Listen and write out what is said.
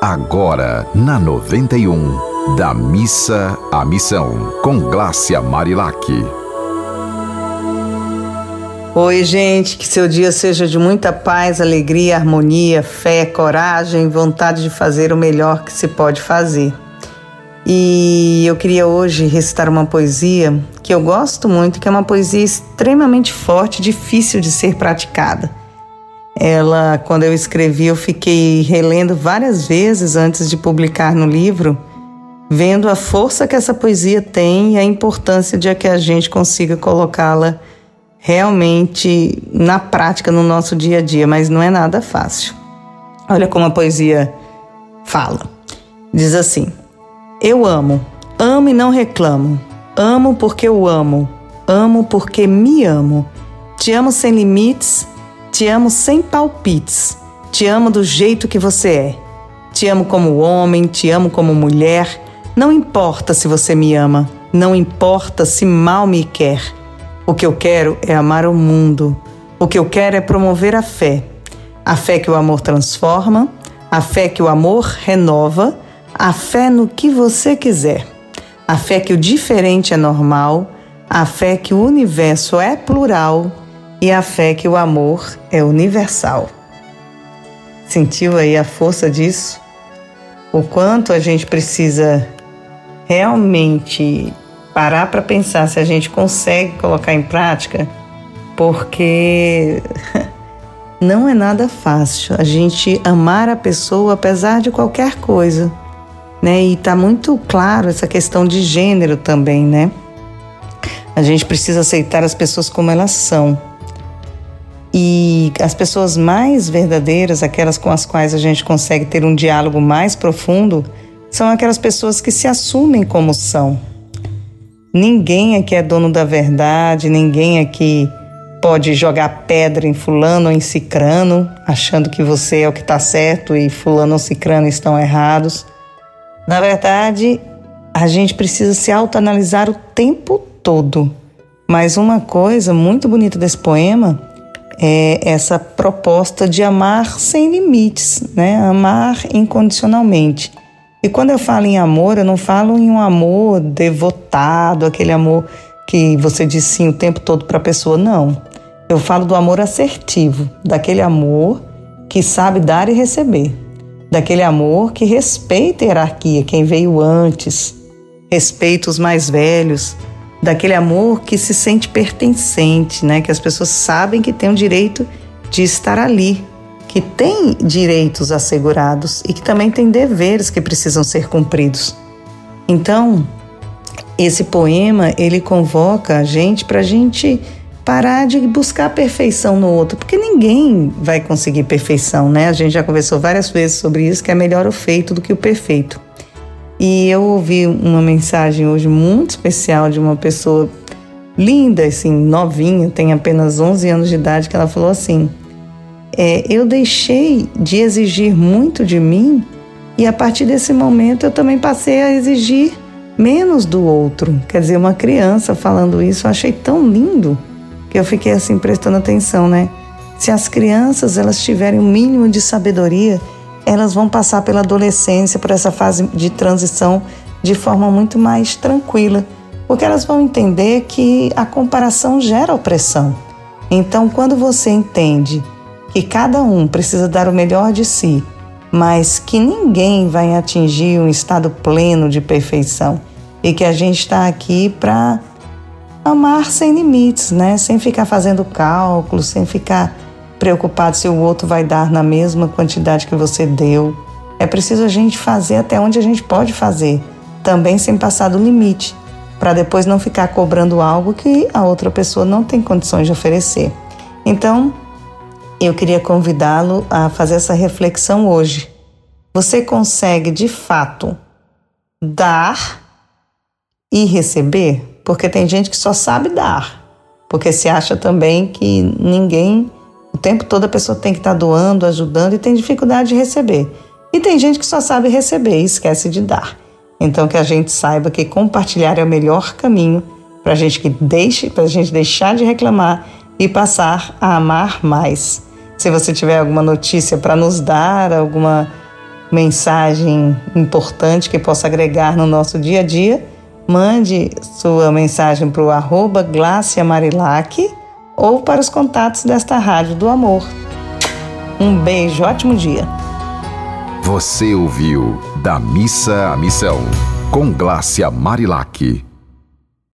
Agora, na 91, da missa à missão, com Glácia Marilac. Oi, gente, que seu dia seja de muita paz, alegria, harmonia, fé, coragem, vontade de fazer o melhor que se pode fazer. E eu queria hoje recitar uma poesia que eu gosto muito, que é uma poesia extremamente forte, difícil de ser praticada. Ela, quando eu escrevi, eu fiquei relendo várias vezes antes de publicar no livro, vendo a força que essa poesia tem e a importância de que a gente consiga colocá-la realmente na prática no nosso dia a dia, mas não é nada fácil. Olha como a poesia fala. Diz assim: Eu amo, amo e não reclamo. Amo porque eu amo, amo porque me amo. Te amo sem limites te amo sem palpites. Te amo do jeito que você é. Te amo como homem, te amo como mulher. Não importa se você me ama, não importa se mal me quer. O que eu quero é amar o mundo. O que eu quero é promover a fé. A fé que o amor transforma, a fé que o amor renova, a fé no que você quiser. A fé que o diferente é normal, a fé que o universo é plural e a fé que o amor é universal. Sentiu aí a força disso? O quanto a gente precisa realmente parar para pensar se a gente consegue colocar em prática, porque não é nada fácil a gente amar a pessoa apesar de qualquer coisa, né? E tá muito claro essa questão de gênero também, né? A gente precisa aceitar as pessoas como elas são e as pessoas mais verdadeiras, aquelas com as quais a gente consegue ter um diálogo mais profundo, são aquelas pessoas que se assumem como são. Ninguém aqui é dono da verdade, ninguém aqui pode jogar pedra em fulano ou em cicrano, achando que você é o que está certo e fulano ou cicrano estão errados. Na verdade, a gente precisa se autoanalisar o tempo todo. Mas uma coisa muito bonita desse poema é essa proposta de amar sem limites, né? Amar incondicionalmente. E quando eu falo em amor, eu não falo em um amor devotado, aquele amor que você diz sim o tempo todo para a pessoa, não. Eu falo do amor assertivo, daquele amor que sabe dar e receber, daquele amor que respeita a hierarquia, quem veio antes, respeita os mais velhos, daquele amor que se sente pertencente, né? Que as pessoas sabem que tem o direito de estar ali, que tem direitos assegurados e que também tem deveres que precisam ser cumpridos. Então, esse poema ele convoca a gente para a gente parar de buscar perfeição no outro, porque ninguém vai conseguir perfeição, né? A gente já conversou várias vezes sobre isso, que é melhor o feito do que o perfeito. E eu ouvi uma mensagem hoje muito especial de uma pessoa linda, assim, novinha, tem apenas 11 anos de idade, que ela falou assim: é, Eu deixei de exigir muito de mim e a partir desse momento eu também passei a exigir menos do outro. Quer dizer, uma criança falando isso, eu achei tão lindo que eu fiquei assim prestando atenção, né? Se as crianças elas tiverem o um mínimo de sabedoria, elas vão passar pela adolescência, por essa fase de transição de forma muito mais tranquila, porque elas vão entender que a comparação gera opressão. Então, quando você entende que cada um precisa dar o melhor de si, mas que ninguém vai atingir um estado pleno de perfeição e que a gente está aqui para amar sem limites, né? Sem ficar fazendo cálculos, sem ficar preocupado se o outro vai dar na mesma quantidade que você deu. É preciso a gente fazer até onde a gente pode fazer, também sem passar do limite, para depois não ficar cobrando algo que a outra pessoa não tem condições de oferecer. Então, eu queria convidá-lo a fazer essa reflexão hoje. Você consegue de fato dar e receber? Porque tem gente que só sabe dar, porque se acha também que ninguém o tempo todo a pessoa tem que estar tá doando, ajudando e tem dificuldade de receber. E tem gente que só sabe receber e esquece de dar. Então que a gente saiba que compartilhar é o melhor caminho para a gente que deixe, para a gente deixar de reclamar e passar a amar mais. Se você tiver alguma notícia para nos dar, alguma mensagem importante que possa agregar no nosso dia a dia, mande sua mensagem para o arroba Marilac ou para os contatos desta Rádio do Amor. Um beijo, ótimo dia. Você ouviu Da Missa à Missão, com Glácia Marilac.